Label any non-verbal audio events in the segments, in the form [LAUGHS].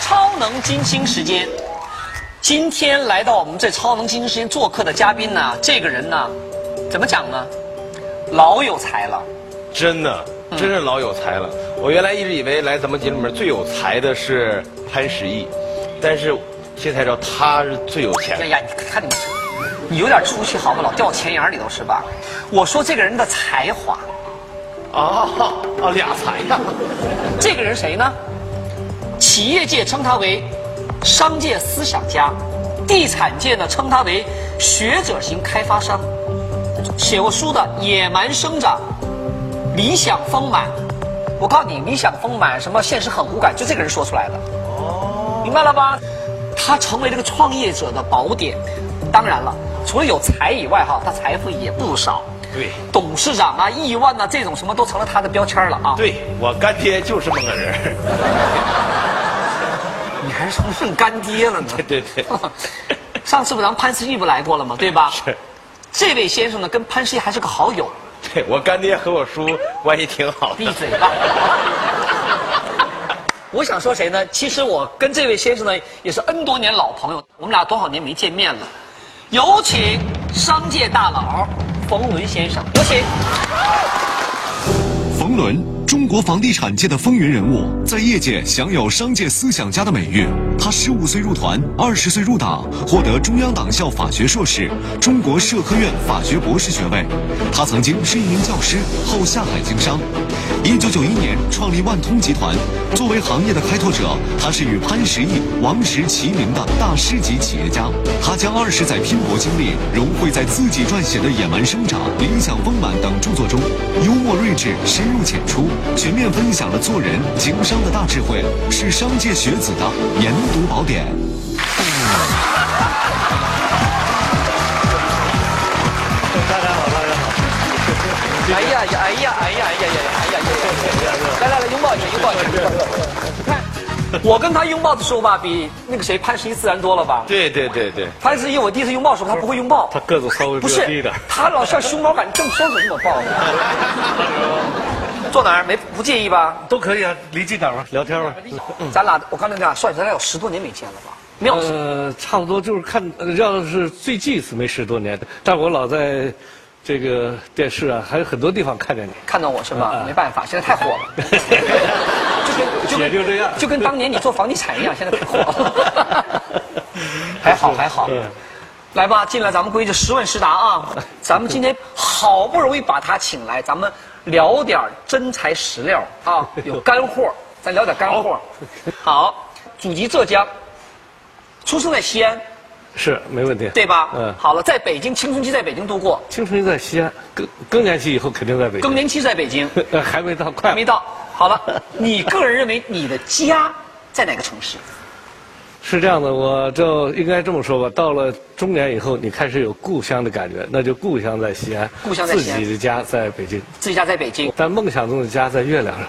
超能金星时间。今天来到我们这超能金星时间做客的嘉宾呢，这个人呢，怎么讲呢？老有才了。真的，真是老有才了。我原来一直以为来咱们节目里面最有才的是潘石屹，但是现在才知道他是最有钱哎。呀，你看你，你有点出息好不老掉钱眼里头是吧？我说这个人的才华，啊啊，俩才呀！这个人谁呢？企业界称他为商界思想家，地产界呢称他为学者型开发商。写过书的《野蛮生长》《理想丰满》，我告诉你，理想丰满什么现实很骨感，就这个人说出来的。哦，明白了吧？他成为这个创业者的宝典。当然了，除了有才以外，哈，他财富也不少。对董事长啊、亿万呐、这种什么都成了他的标签了啊。对，我干爹就是这么个人。你还是认干爹了呢？[LAUGHS] 对对对上次不咱们潘石屹不来过了吗？对吧？[LAUGHS] 是。这位先生呢，跟潘石屹还是个好友。对，我干爹和我叔 [LAUGHS] 关系挺好的。闭嘴吧！我想说谁呢？其实我跟这位先生呢，也是 N 多年老朋友，我们俩多少年没见面了。有请商界大佬冯仑先生，有请。冯仑，中国房地产界的风云人物，在业界享有商界思想家的美誉。他十五岁入团，二十岁入党，获得中央党校法学硕士、中国社科院法学博士学位。他曾经是一名教师，后下海经商。一九九一年创立万通集团，作为行业的开拓者，他是与潘石屹、王石齐名的大师级企业家。他将二十载拼搏经历融汇在自己撰写的《野蛮生长》《理想丰满》等著作中，幽默睿智，深入浅出，全面分享了做人、经商的大智慧，是商界学子的研读宝典。大家好，大家好。哎呀呀，哎呀，哎呀，哎呀呀，哎呀呀！来来来，拥抱一下，拥抱一下，你看，我跟他拥抱的时候吧，比那个谁潘石屹自然多了吧？对对对对，潘石屹，我第一次拥抱的时候，他不会拥抱。他个子稍微不是。，他老像熊猫感正双手这么抱。坐哪儿没不介意吧？都可以啊，离近点吧，聊天吧。咱俩我刚才讲，帅，咱俩有十多年没见了吧？没有，呃，差不多就是看，呃要是最近一次没十多年，但我老在这个电视啊，还有很多地方看见你。看到我是吧？嗯没办法，现在太火了。[LAUGHS] 就跟就跟也就这样就跟当年你做房地产一样，现在太火了。[LAUGHS] 还好还好嗯，来吧，进来咱们规矩十问十答啊。咱们今天好不容易把他请来，咱们聊点真材实料啊，[LAUGHS] 有干货，咱聊点干货。好，祖籍浙江，出生在西安，是没问题，对吧？嗯，好了，在北京青春期在北京度过，青春期在西安，更更年期以后肯定在北京。更年期在北京。呃 [LAUGHS] 还没到，快还没到。好了，你个人认为你的家在哪个城市？是这样的，我就应该这么说吧。到了中年以后，你开始有故乡的感觉，那就故乡在西安，故乡在西安自己的家在北京，自己家在北京，但梦想中的家在月亮上。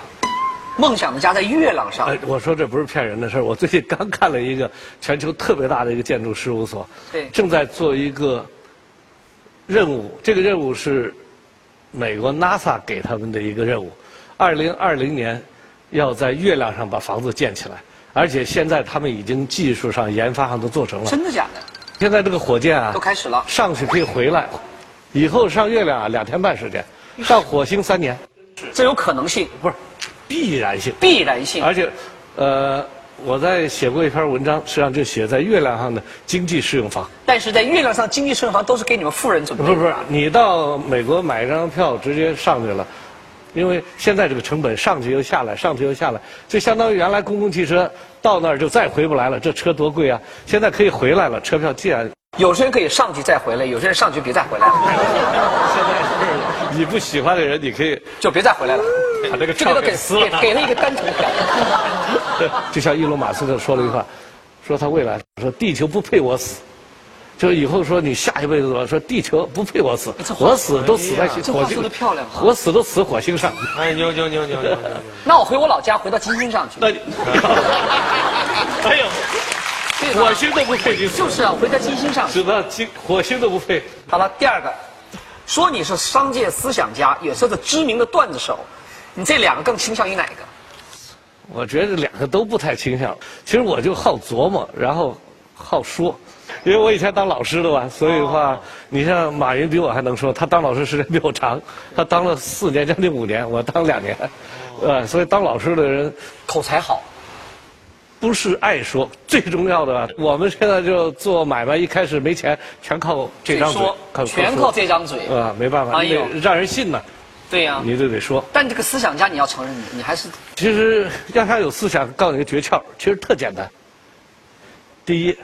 梦想的家在月亮上。哎，我说这不是骗人的事儿。我最近刚看了一个全球特别大的一个建筑事务所，对正在做一个任务。这个任务是美国 NASA 给他们的一个任务，二零二零年要在月亮上把房子建起来，而且现在他们已经技术上、研发上都做成了。真的假的？现在这个火箭啊，都开始了上去可以回来，以后上月亮啊两天半时间，上火星三年，这有可能性，不是必然性。必然性。而且，呃，我在写过一篇文章，实际上就写在月亮上的经济适用房。但是在月亮上经济适用房都是给你们富人准备的。不是不是，你到美国买一张票直接上去了，因为现在这个成本上去又下来，上去又下来，就相当于原来公共汽车到那儿就再回不来了，这车多贵啊！现在可以回来了，车票既然有些人可以上去再回来，有些人上去别再回来了，现在是你不喜欢的人，你可以就别再回来了。把这个就给他给票给撕了给。给了一个单程票。[LAUGHS] 就像伊隆马斯克说了一句话，说他未来说地球不配我死，就以后说你下一辈子吧，说地球不配我死我死都死在火星说得漂亮啊我死都死火星上。哎，牛牛牛牛！那我回我老家，回到金星上去。那你，[LAUGHS] 哎呦，火星都不配你死，就是啊，回到金星上去。知道金火星都不配。好了，第二个，说你是商界思想家，也是个知名的段子手，你这两个更倾向于哪个？我觉得两个都不太倾向。其实我就好琢磨，然后好说，[LAUGHS] 因为我以前当老师的吧，所以的话，你像马云比我还能说，他当老师时间比我长，他当了四年，将近五年，我当两年，呃，所以当老师的人口才好，不是爱说，最重要的，我们现在就做买卖，一开始没钱，全靠这张嘴说，全靠这张嘴。啊，没办法，哎呦。你得让人信呢，对呀、你就得说。但这个思想家，你要承认，你你还是其实要想有思想，告诉你个诀窍，其实特简单。第一，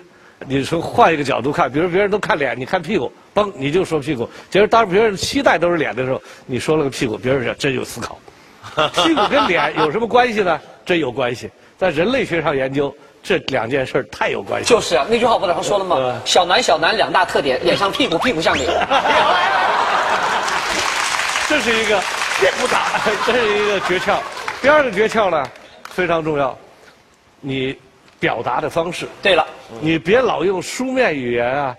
你从换一个角度看，比如别人都看脸，你看屁股，嘣，你就说屁股。其实当别人期待都是脸的时候，你说了个屁股，别人说真有思考。屁股跟脸有什么关系呢？[LAUGHS] 真有关系，在人类学上研究，这两件事儿太有关系。就是啊，那句话不早上说了吗嗯？小男小男两大特点，脸像屁股，屁股像脸。[LAUGHS] 这是一个不打，[LAUGHS] 这是一个诀窍。第二个诀窍呢，非常重要，你表达的方式。对了，你别老用书面语言啊，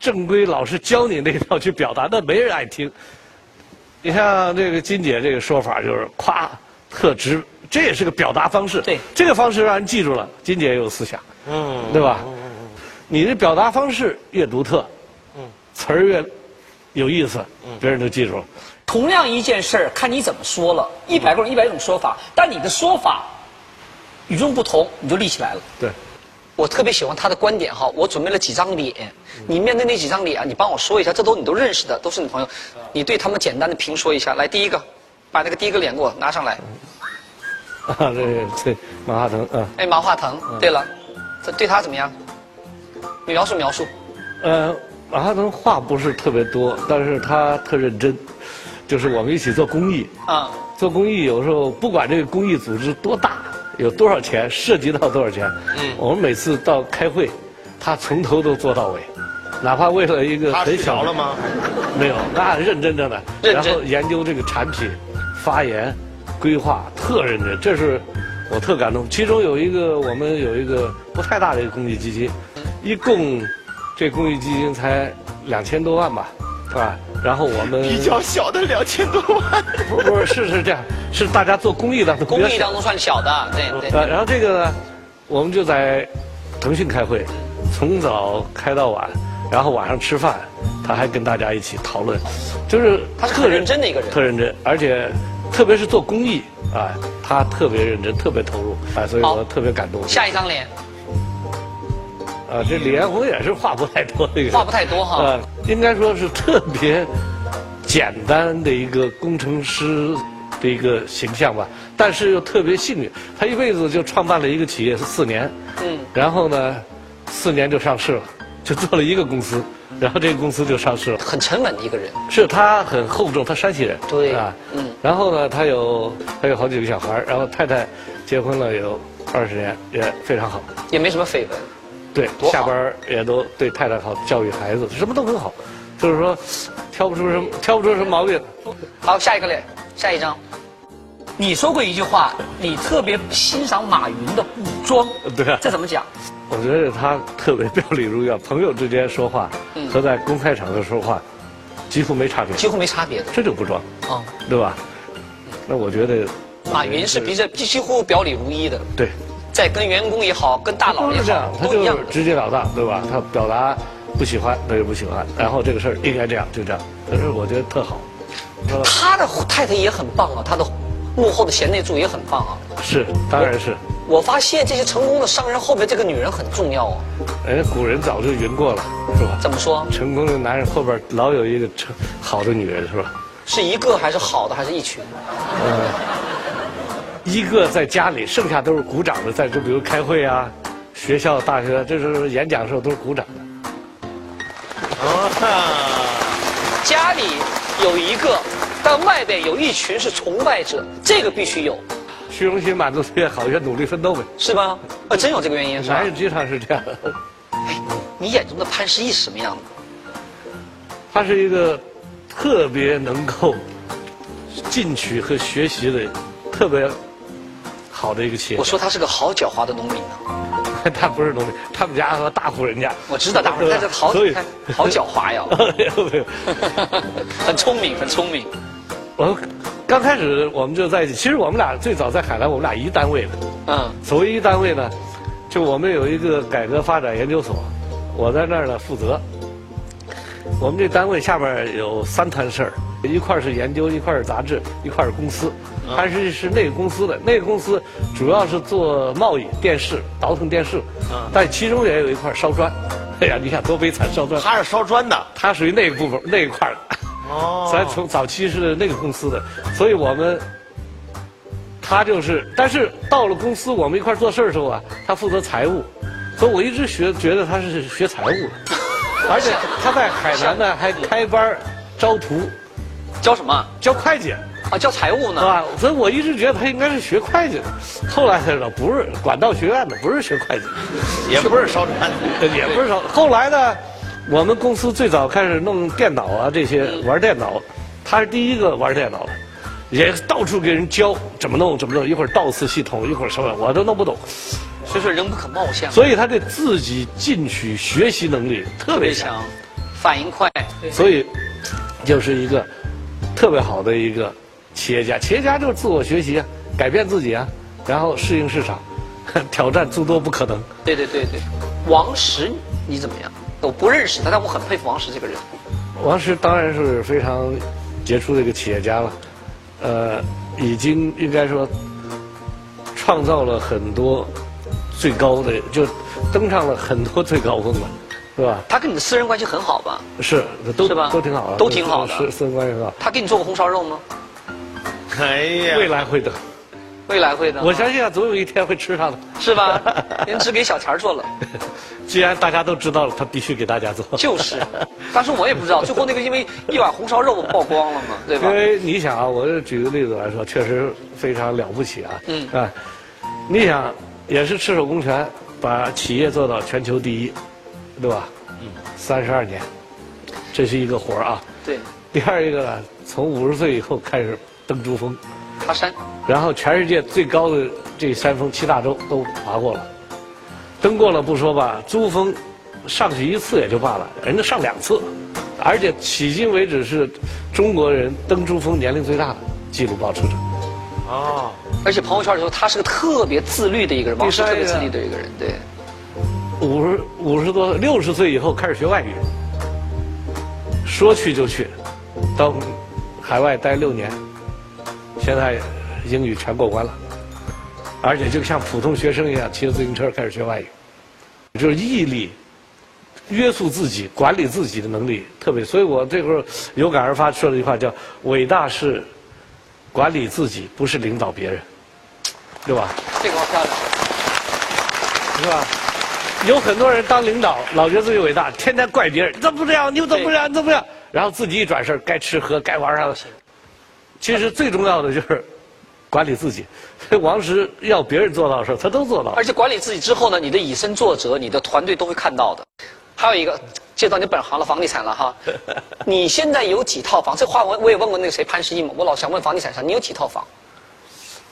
正规老师教你那套去表达，那没人爱听。你像这个金姐这个说法，就是夸特直，这也是个表达方式。对这个方式让人记住了，金姐也有思想，嗯，对吧？嗯你的表达方式越独特，嗯词儿越有意思，别人就记住了。同样一件事儿，看你怎么说了。一百个人一百种说法，但你的说法与众不同，你就立起来了。对，我特别喜欢他的观点哈，我准备了几张脸，你面对那几张脸啊，你帮我说一下，这都你都认识的，都是你朋友，你对他们简单的评说一下。来，第一个，把那个第一个脸给我拿上来。啊，这这马化腾啊，哎，马化腾，对了，这对他怎么样？描述描述。呃，马化腾话不是特别多，但是他特认真，就是我们一起做公益，啊、做公益有时候不管这个公益组织多大，有多少钱，涉及到多少钱，嗯，我们每次到开会，他从头都做到尾，哪怕为了一个很小了吗？没有，那认真着呢。然后研究这个产品、发言、规划，特认真，这是我特感动。其中有一个，我们有一个不太大的一个公益基金，一共这公益基金才两千多万吧，是吧？然后我们比较小的两千多万。不不是是是这样，是大家做公益的公益当中算小的，对对。呃，然后这个呢，我们就在腾讯开会，从早开到晚，然后晚上吃饭，他还跟大家一起讨论，就是他是很认真的一个人特认真，而且特别是做公益啊，他特别认真，特别投入啊，所以我特别感动。下一张脸，啊，这李彦宏也是话不太多的一个，话不太多哈呃，应该说是特别简单的一个工程师的一个形象吧，但是又特别幸运，他一辈子就创办了一个企业是四年，嗯，然后呢，四年就上市了，就做了一个公司，然后这个公司就上市了。很沉稳的一个人。是他很厚重，他山西人，对啊，嗯然后呢，他有他有好几个小孩然后太太结婚了有二十年，也非常好。也没什么绯闻。对下班儿也都对太太好，教育孩子，什么都很好，就是说挑不出什么挑不出什么毛病。好，下一个嘞，下一张。你说过一句话，你特别欣赏马云的不装，对啊这怎么讲？我觉得他特别表里如一啊，朋友之间说话嗯和在公开场合说话几乎没差别，几乎没差别的。这就不装，哦，对吧？那我觉得马云是比这几乎表里如一的，对，在跟员工也好，跟大佬也好，，他就。直截了当，对吧？他表达不喜欢，他就不喜欢，然后这个事儿应该这样，就这样，可是我觉得特好。呃他的太太也很棒啊，他的幕后的贤内助也很棒啊。是，当然是，我发现这些成功的商人后边这个女人很重要啊。人家古人早就云过了，是吧？怎么说？成功的男人后边老有一个成好的女人，是吧？是一个还是好的，还是一群？一个在家里，剩下都是鼓掌的，在这比如开会啊，学校、大学，这是演讲的时候都是鼓掌的。啊家里有一个，但外边有一群是崇拜者，这个必须有，虚荣心满足越好，越努力奋斗呗。是吧？啊，真有这个原因是吧男？人经常是这样的。你眼中的潘石屹是什么样的？他是一个特别能够进取和学习的特别好的一个企业我。说他是个好狡猾的农民呢。[LAUGHS] 他不是农民，他们家和大户人家。我知道大伙儿，但是好好狡猾呀，[LAUGHS] [LAUGHS] 很聪明，很聪明。我刚开始我们就在一起，其实我们俩最早在海南，我们俩一单位的。嗯，所谓一单位呢，就我们有一个改革发展研究所，我在那儿呢负责。我们这单位下边有三摊事儿，一块是研究，一块是杂志，一块是公司。潘石屹是那个公司的，那个公司主要是做贸易、电视、倒腾电视，但其中也有一块烧砖。哎呀，你看多悲惨，烧砖。他是烧砖的。他属于那个部分那一块的。哦。[LAUGHS] 咱从早期是那个公司的，所以我们他就是，但是到了公司我们一块做事儿的时候啊，他负责财务，所以我一直学觉得他是学财务的，而且他在海南呢还开班儿招徒教什么？教会计，啊，教财务呢？是吧？所以我一直觉得他应该是学会计的，后来才知道不是管道学院的，不是学会计的。也不是烧砖的。也不是烧，后来呢，我们公司最早开始弄电脑啊，这些玩电脑，他是第一个玩电脑的，也到处给人教怎么弄怎么弄，一会儿 DOS 系统，一会儿什么，我都弄不懂，所以说人不可貌相，所以他对自己进取学习能力特别强，强，反应快。所以就是一个特别好的一个企业家。企业家就是自我学习啊，改变自己啊，然后适应市场，[LAUGHS] 挑战诸多不可能。对对对对，王石你怎么样？我不认识他，但我很佩服王石这个人。王石当然是非常杰出的一个企业家了，呃，已经应该说创造了很多最高的，就登上了很多最高峰了，是吧？他跟你的私人关系很好吧？是，都是吧都挺好的，都挺好的是私人关系很好，他给你做过红烧肉吗？哎呀，未来会的，未来会的。我相信啊，总有一天会吃上的。是吧？[LAUGHS] 您只给小钱儿做了，既然大家都知道了，他必须给大家做。就是。当时我也不知道，[LAUGHS] 最后那个因为一碗红烧肉曝光了嘛，对吧因？为你想啊，我就举个例子来说，确实非常了不起啊。嗯啊，你想也是赤手空拳把企业做到全球第一，对吧？嗯。三十二年，这是一个活儿啊。对，第二一个呢，从五十岁以后开始登珠峰，爬山，然后全世界最高的这山峰七大洲都爬过了，登过了不说吧，珠峰上去一次也就罢了，人家上两次，而且迄今为止是中国人登珠峰年龄最大的纪录保持者。哦，而且朋友圈里头他是个特别自律的一个人，王石第三一个特别自律的一个人，对。五十五十多六十岁以后开始学外语，说去就去，到海外待六年，现在英语全过关了，而且就像普通学生一样骑着自行车开始学外语，就是毅力、约束自己、管理自己的能力特别。所以我这会儿有感而发说了一句话，叫“伟大是管理自己，不是领导别人”，对吧？这个漂亮。是吧？有很多人当领导，老觉得自己伟大，天天怪别人，你怎么不这样？你怎么不这样？你怎么不这样？然后自己一转身，该吃喝，该玩啥的。其实最重要的就是管理自己。[LAUGHS] 王石要别人做到的事儿，他都做到了而。且管理自己之后呢，你的以身作则，你的团队都会看到的。还有一个，介绍你本行了，房地产了哈。[LAUGHS] 你现在有几套房？这话我我也问过那个谁潘石屹嘛，我老想问房地产商，你有几套房？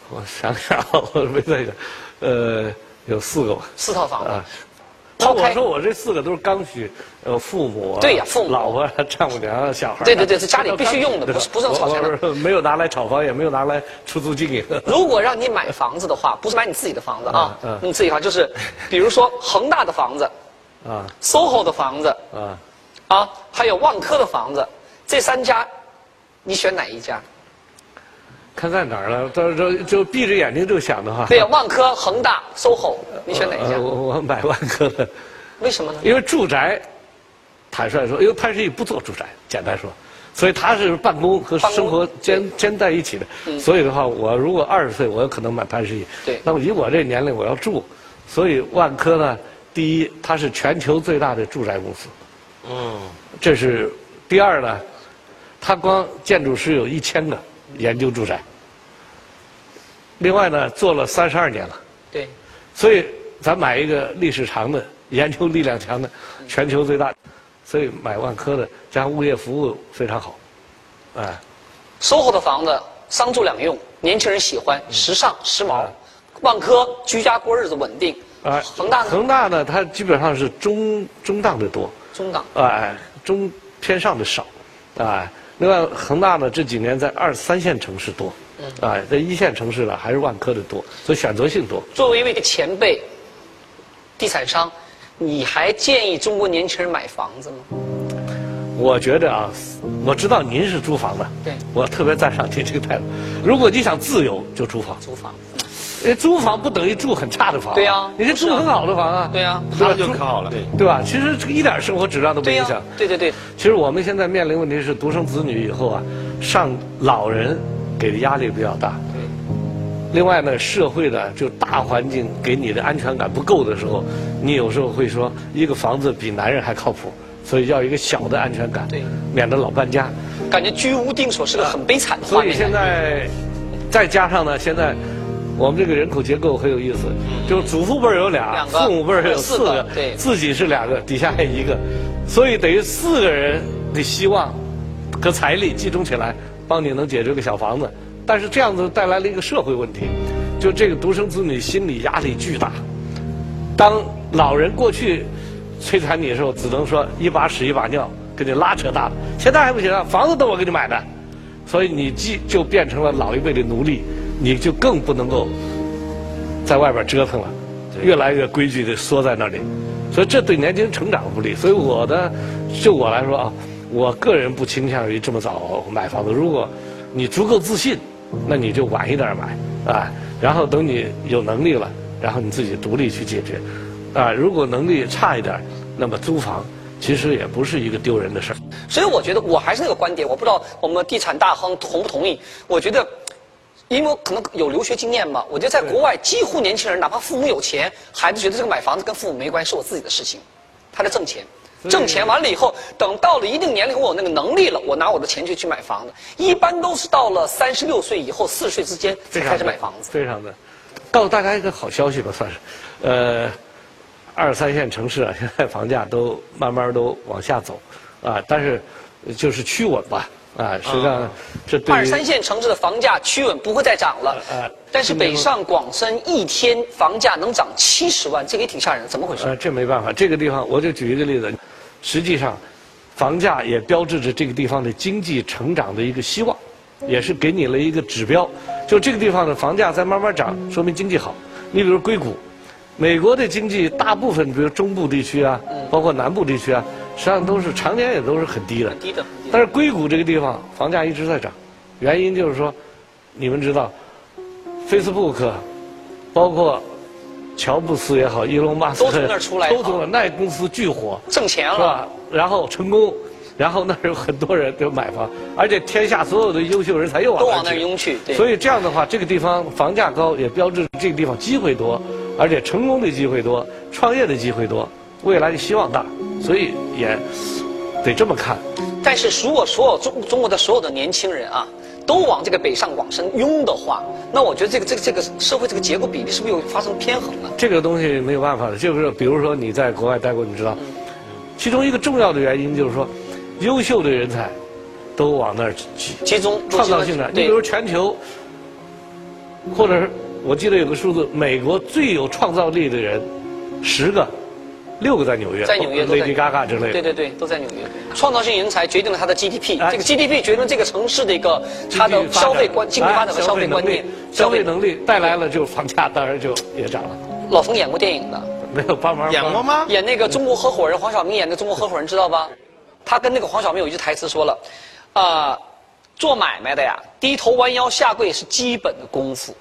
我想想，我没在想，呃，有四个吧。四套房。啊，那抛开我说我这四个都是刚需，呃，父母啊，对呀父母老婆啊、丈母娘啊、小孩。对对对是家里必须用的不是不是用炒钱的我我没有拿来炒房，也没有拿来出租经营。[LAUGHS] 如果让你买房子的话，不是买你自己的房子啊，嗯嗯你自己的房就是，比如说恒大的房子、啊 SOHO 的房子啊，啊，还有万科的房子，这三家，你选哪一家？看在哪儿了？到时候就闭着眼睛就想的话。对呀，万科、恒大、SOHO，你选哪一家呃？我我买万科的，为什么呢？因为住宅，坦率说，因为潘石屹不做住宅，简单说，所以他是办公和生活兼兼在一起的。嗯。所以的话，我如果二十岁，我有可能买潘石屹。对。那么以我这年龄，我要住，所以万科呢，第一，它是全球最大的住宅公司，嗯，这是第二呢，它光建筑师有一千个研究住宅。另外呢，做了三十二年了。对，所以咱买一个历史长的、研究力量强的、全球最大，所以买万科的，加上物业服务非常好，哎，SOHO 的房子商住两用，年轻人喜欢，时尚时髦。嗯。万科居家过日子稳定，哎，恒大呢？恒大呢，它基本上是中中档的多，中档。哎，中偏上的少，哎，另外，恒大呢这几年在二三线城市多，啊，在一线城市呢还是万科的多，所以选择性多。作为一个前辈，地产商，你还建议中国年轻人买房子吗？我觉得啊，我知道您是租房的，对我特别赞赏您这个态度。如果你想自由，就租房。租房。呃，租房不等于住很差的房。对呀你是住很好的房啊。对呀对吧他就可好了。对对吧？其实这个一点生活质量都不、影响。对对对，其实我们现在面临问题是独生子女以后啊，上老人给的压力比较大。另外呢，社会的就大环境给你的安全感不够的时候，你有时候会说一个房子比男人还靠谱，所以要一个小的安全感，对免得老搬家。感觉居无定所是个很悲惨的。所以现在再加上呢，现在我们这个人口结构很有意思，就是祖父辈儿有俩，父母辈儿有四个自己是两个，底下还有一个，所以等于四个人的希望和财力集中起来，帮你能解决个小房子。但是这样子带来了一个社会问题，就这个独生子女心理压力巨大。当老人过去摧残你的时候，只能说一把屎一把尿，给你拉扯大了。现在还不行啊，房子都我给你买的，所以你既就变成了老一辈的奴隶，你就更不能够在外边折腾了，越来越规矩的缩在那里，所以这对年轻人成长不利。所以我的，就我来说啊，我个人不倾向于这么早买房子。如果你足够自信，那你就晚一点买啊，然后等你有能力了，然后你自己独立去解决。啊，如果能力差一点，那么租房其实也不是一个丢人的事儿。所以我觉得我还是那个观点，我不知道我们地产大亨同不同意。我觉得，因为我可能有留学经验嘛，我觉得在国外几乎年轻人，哪怕父母有钱，孩子觉得这个买房子跟父母没关系，是我自己的事情，他在挣钱。挣钱完了以后，等到了一定年龄，我有那个能力了，我拿我的钱去去买房子。一般都是到了三十六岁以后，四十岁之间才开始买房子。非常的。告诉大家一个好消息吧，算是，呃，二三线城市啊，现在房价都慢慢都往下走，啊，但是就是趋稳吧，啊，实际上这对二三线城市的房价趋稳，不会再涨了。呃呃但是北上广深一天房价能涨七十万，这个也挺吓人的，怎么回事？啊，这没办法，这个地方我就举一个例子，实际上，房价也标志着这个地方的经济成长的一个希望，也是给你了一个指标。就这个地方的房价在慢慢涨，说明经济好。你比如硅谷，美国的经济大部分，比如中部地区啊，包括南部地区啊，实际上都是常年也都是很低的。很低的，很低的但是硅谷这个地方房价一直在涨，原因就是说，你们知道，Facebook，包括乔布斯也好，伊隆马斯克都从那儿出来的都从那公司巨火，挣钱了。是吧？然后成功，然后那儿有很多人就买房，而且天下所有的优秀人才又往都往那儿去拥去对所以这样的话，这个地方房价高，也标志着这个地方机会多，而且成功的机会多，创业的机会多，未来的希望大，所以也得这么看。但是如果所有中中国的所有的年轻人啊，都往这个北上广深拥的话，那我觉得这个这个这个社会这个结构比例是不是又发生偏衡了？这个东西没有办法的，就是比如说你在国外待过，你知道，其中一个重要的原因就是说，优秀的人才都往那儿集，集中创造性的。你比如全球，或者是我记得有个数字，美国最有创造力的人，十个，六个在纽约，在纽约都在，Lady Gaga 之类的。对对对，都在纽约。创造性人才决定了它的 GDP，哎这个 GDP 决定了这个城市的一个它的消费观、经济发展和哎消费观念。消费能力带来了，就房价当然就也涨了。老冯演过电影的，没有帮忙演过？吗？演那个中国合伙人黄晓明演的中国合伙人知道吧？他跟那个黄晓明有一句台词说了，啊、做买卖的呀，低头弯腰下跪是基本的功夫，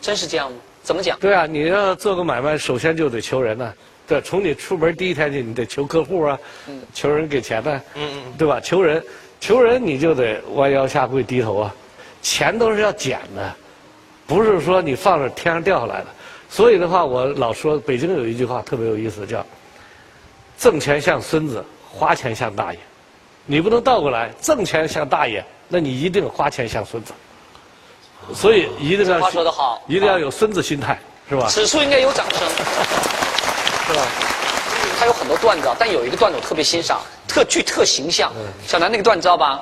真是这样吗？怎么讲？对啊，你要做个买卖，首先就得求人呐、对，从你出门第一天起，你得求客户啊，求人给钱呢、嗯嗯对吧？求人，求人你就得弯腰下跪低头啊，钱都是要捡的，不是说你放着天上掉下来的。所以的话，我老说北京有一句话特别有意思，叫“挣钱像孙子，花钱像大爷”。你不能倒过来，挣钱像大爷，那你一定花钱像孙子。所以一定要这话说得好一定要有孙子心态，是吧？此处应该有掌声，是吧？他有很多段子，啊，但有一个段子我特别欣赏，特具特形象。小南那个段子知道吧？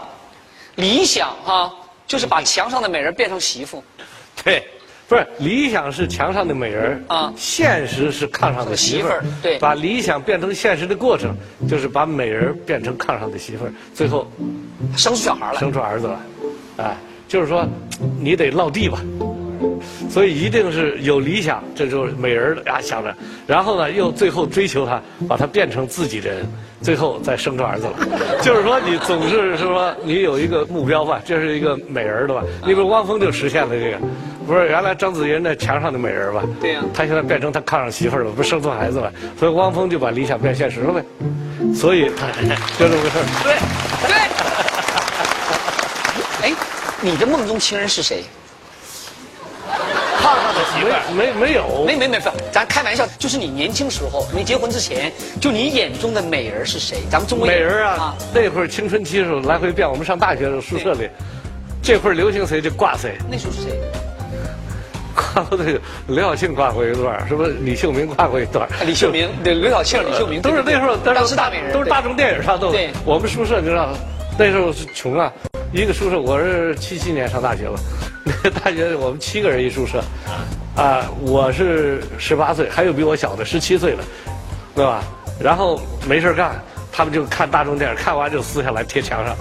理想哈、就是把墙上的美人变成媳妇。[LAUGHS] 对，不是理想是墙上的美人儿啊现实是炕上的媳妇儿。对把理想变成现实的过程，就是把美人变成炕上的媳妇儿，最后生出小孩来。生出儿子了。哎，就是说，你得落地吧。所以一定是有理想，这就是美人儿啊想着，然后呢又最后追求她，把她变成自己的人，最后再生出儿子了。[LAUGHS] 就是说你总是说你有一个目标吧，这是一个美人儿的吧？你比如汪峰就实现了这个，不是原来章子怡那墙上的美人吧？对呀他现在变成他炕上媳妇儿了，不是生出孩子了，所以汪峰就把理想变现实了呗。所以他 [LAUGHS] 就这么个事儿。对对。[LAUGHS] 哎，你的梦中情人是谁？没没没有，没没没，不，咱开玩笑，就是你年轻时候没结婚之前，就你眼中的美人是谁？咱们中国美人啊，那会儿青春期的时候来回变，我们上大学的时候宿舍里，这会儿流行谁就挂谁，那时候是谁？[LAUGHS] 挂过这个刘晓庆挂过一段儿，是不是李秀明挂过一段儿？李秀明，对，刘晓庆、李秀明，都是那时候，当时大美人，都是大众电影上都。对，我们宿舍你知道，那时候是穷啊，一个宿舍，我是七七年上大学了，[LAUGHS] 那个大学我们七个人一宿舍，啊，我是十八岁，还有比我小的十七岁的，对吧？然后没事干，他们就看大众电影，看完就撕下来贴墙上，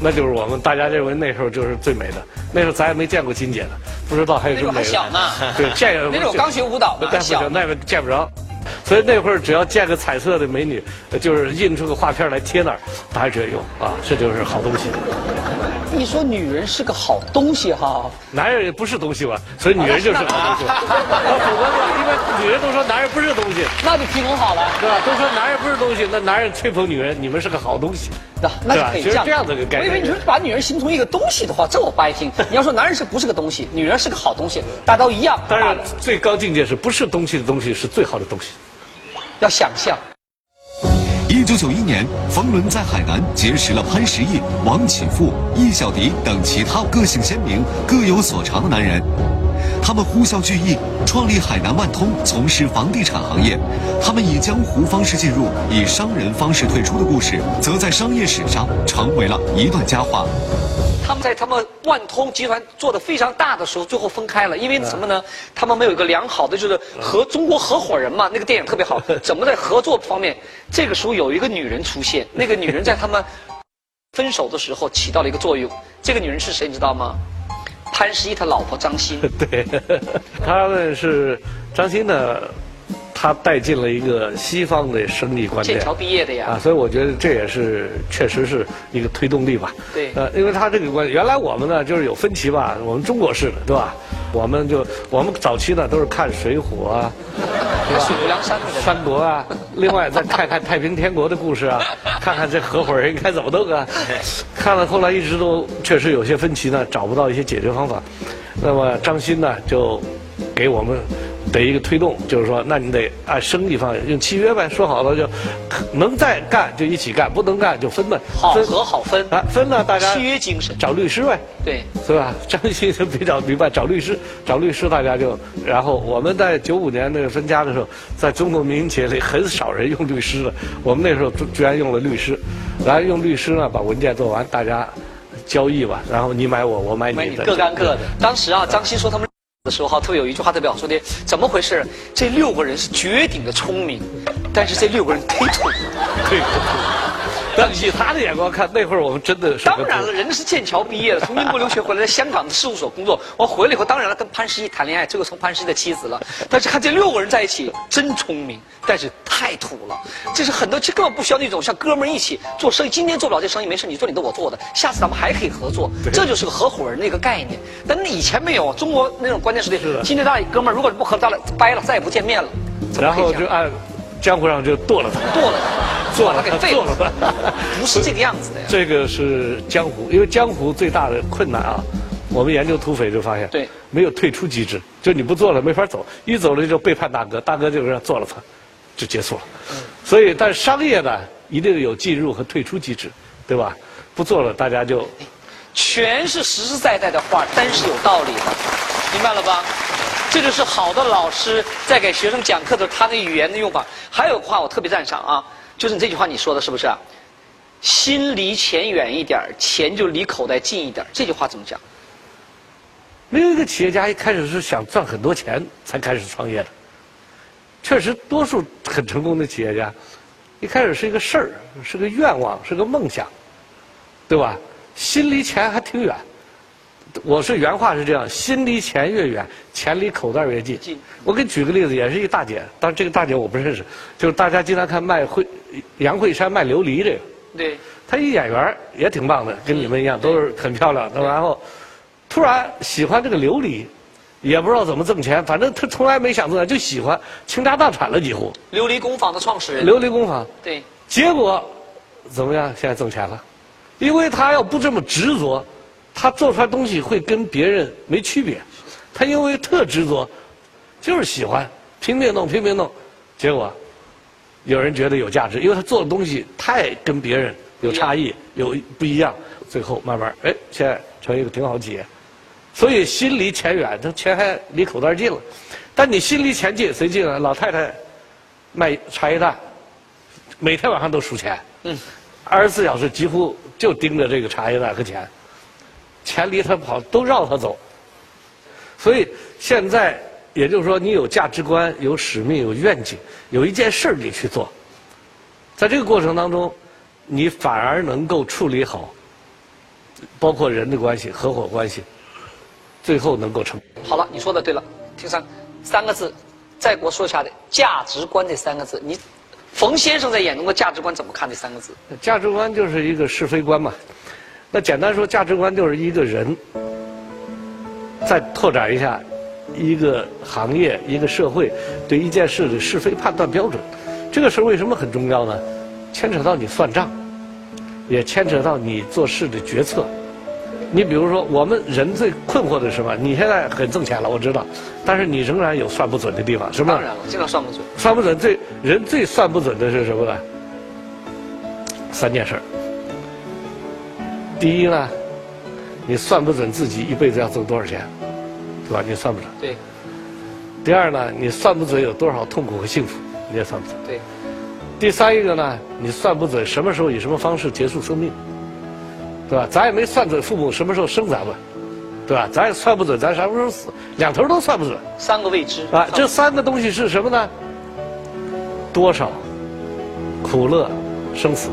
那就是我们大家认为那时候就是最美的。那时候咱也没见过金姐的，不知道还有这么美的。那时候还小呢。对，见 [LAUGHS] 那时候刚学舞蹈呢，小，那个见不着。所以那会儿只要见个彩色的美女，就是印出个画片来贴那儿，大家觉得哟啊，这就是好东西。你说女人是个好东西哈，男人也不是东西吧？所以女人就是好东西。那否则因为女人都说男人不是东西，那就平衡好了，对吧？都说男人不是东西，那男人吹捧女人，你们是个好东西，那那就可以这样这样子个概念。我以为你说把女人形成一个东西的话，这我不爱听。你要说男人是不是个东西，女人是个好东西，大家都一样。当然，最高境界是不是东西的东西是最好的东西。要想象。一九九一年，冯仑在海南结识了潘石屹、王启富、易小迪等其他个性鲜明、各有所长的男人。他们呼啸聚义，创立海南万通，从事房地产行业。他们以江湖方式进入，以商人方式退出的故事，则在商业史上成为了一段佳话。他们在他们万通集团做的非常大的时候，最后分开了，因为什么呢？他们没有一个良好的就是合中国合伙人嘛，那个电影特别好，[LAUGHS] 怎么在合作方面？这个时候有一个女人出现，那个女人在他们分手的时候起到了一个作用。这个女人是谁？你知道吗？潘石屹他老婆张欣。[LAUGHS] 对，他们是张欣呢。他带进了一个西方的生意观念，剑桥毕业的呀，啊，所以我觉得这也是确实是一个推动力吧。对，呃，因为他这个观，原来我们呢就是有分歧吧，我们中国式的，对吧？我们就我们早期呢都是看《水浒》啊？水浒梁山的三国啊，另外再看看太平天国的故事啊，[LAUGHS] 看看这合伙人应该怎么弄啊。看了后来一直都确实有些分歧呢，找不到一些解决方法。那么张欣呢就给我们。得一个推动，就是说，那你得按生意方面用契约呗，说好了就能再干就一起干，不能干就分呗。好合好分啊，分了大家契约精神，找律师呗，对，是吧？张欣就比较明白，找律师，找律师大家就，然后我们在九五年那个分家的时候，在中国民营企业里很少人用律师了，我们那时候居然用了律师，然后用律师呢把文件做完，大家交易吧，然后你买我，我买你，各干各的。当时啊，张欣说他们。的时候哈，特别有一句话特别好说的，怎么回事？这六个人是绝顶的聪明，但是这六个人忒蠢了，忒土。[LAUGHS] 但以他的眼光看，那会儿我们真的是。当然了，人家是剑桥毕业的，从英国留学回来，在香港的事务所工作。我回来以后，当然了，跟潘石屹谈恋爱，最后成潘石屹的妻子了。但是看这六个人在一起，真聪明，但是太土了。这是很多，这根本不需要那种像哥们儿一起做生意。今天做不了这生意没事，你做你的，我做的，下次咱们还可以合作。这就是个合伙人的一个概念。但那以前没有，中国那种关键是的，今天咱俩哥们儿，如果不合作了，掰了，再也不见面了。然后就按江湖上就剁了他，剁了他。做了他给废了，不是这个样子的呀。这个是江湖，因为江湖最大的困难啊，我们研究土匪就发现，对，没有退出机制，就你不做了没法走，一走了就背叛大哥，大哥就是做了他，就结束了。所以，但是商业呢，一定有进入和退出机制，对吧？不做了，大家就全是实实在在的话，但是有道理的，明白了吧？这就是好的老师在给学生讲课的时候他的语言的用法。还有话我特别赞赏啊。就是你这句话你说的是不是？心离钱远一点，钱就离口袋近一点。这句话怎么讲？没有一个企业家一开始是想赚很多钱才开始创业的。确实，多数很成功的企业家，一开始是一个事儿，是个愿望，是个梦想，对吧？心离钱还挺远。我是原话是这样：心离钱越远，钱离口袋越近。我给你举个例子，也是一大姐，但是这个大姐我不认识，就是大家经常看卖惠杨惠山卖琉璃这个。对，她一演员也挺棒的，跟你们一样，都是很漂亮。然后突然喜欢这个琉璃，也不知道怎么挣钱，反正她从来没想挣钱，就喜欢，倾家荡产了几乎。琉璃工坊的创始人。琉璃工坊，对，结果怎么样？现在挣钱了，因为她要不这么执着，他做出来东西会跟别人没区别。他因为特执着，就是喜欢拼命弄拼命弄，结果有人觉得有价值，因为他做的东西太跟别人有差异，有不一样，最后慢慢哎，现在成一个挺好企业。所以心离钱远，这钱还离口袋近了。但你心离钱近，谁近啊？老太太卖茶叶蛋，每天晚上都数钱，嗯，二十四小时几乎就盯着这个茶叶蛋和钱，钱离他跑都绕他走。所以现在，也就是说，你有价值观、有使命、有愿景，有一件事儿你去做，在这个过程当中，你反而能够处理好，包括人的关系、合伙关系，最后能够成。好了，你说的对了，听三三个字，再给我说一下的价值观这三个字，你冯先生在眼中的价值观怎么看这三个字？价值观就是一个是非观嘛。那简单说，价值观就是一个人，再拓展一下，一个行业、一个社会对一件事的是非判断标准。这个事儿为什么很重要呢？牵扯到你算账，也牵扯到你做事的决策。你比如说，我们人最困惑的是什么？你现在很挣钱了，我知道，但是你仍然有算不准的地方，是吧？当然了，经常算不准。算不准最人最算不准的是什么呢？三件事儿。第一呢，你算不准自己一辈子要挣多少钱，对吧？你算不准。对第二呢，你算不准有多少痛苦和幸福，你也算不准。对，第三一个呢，你算不准什么时候以什么方式结束生命，对吧？咱也没算准父母什么时候生咱们，对吧？咱也算不准咱什么时候死，两头都算不准。三个未知啊，这三个东西是什么呢？多少、苦乐、生死，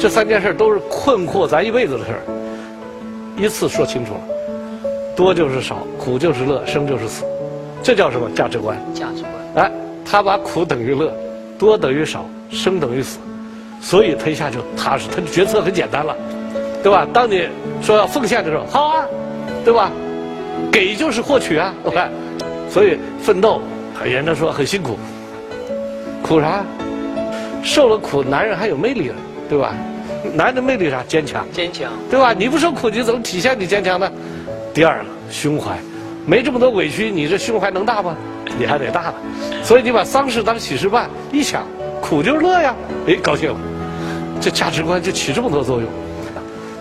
这三件事都是困惑咱一辈子的事儿。一次说清楚了，多就是少，苦就是乐，生就是死，这叫什么价值观？价值观。哎，他把苦等于乐，多等于少，生等于死，所以他一下就踏实，他的决策很简单了，对吧？当你说要奉献的时候，好啊，对吧？给就是获取啊，对吧？[LAUGHS] 所以奋斗，人家说很辛苦，苦啥？受了苦，男人还有魅力了，对吧？男人的魅力啥？坚强。坚强。对吧？你不受苦，你怎么体现你坚强呢？第二，胸怀，没这么多委屈，你这胸怀能大吗？你还得大呢。所以你把丧事当喜事办，一想，苦就是乐呀，哎，高兴了，这价值观就起这么多作用。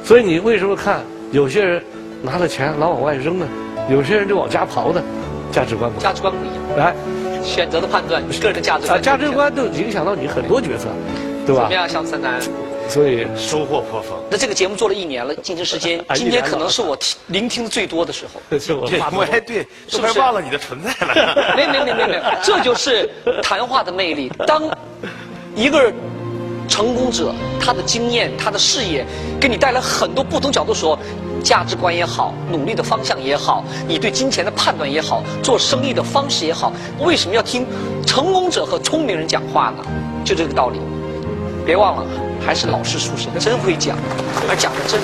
所以你为什么看有些人拿了钱老往外扔呢？有些人就往家刨呢？价值观不。价值观不一样。来，选择的判断，个人的价值啊，观。价值观都影响到你很多决策，对吧怎么？样，小三男？所以收获颇丰。那这个节目做了一年了，进行时间，啊今天可能是我听聆听的最多的时候。[LAUGHS] 这是我这发我还对，都快忘了你的存在了。[LAUGHS] 没有没有没有没有，这就是谈话的魅力。当一个成功者，他的经验、他的视野，给你带来很多不同角度说，价值观也好，努力的方向也好，你对金钱的判断也好，做生意的方式也好，为什么要听成功者和聪明人讲话呢？就这个道理。别忘了，还是老师出身，真会讲，而讲的真。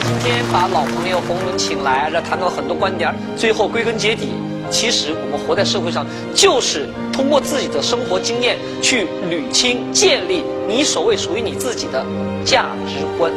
今天把老朋友冯仑请来，这谈到很多观点，最后归根结底，其实我们活在社会上，就是通过自己的生活经验去捋清、建立你所谓属于你自己的价值观。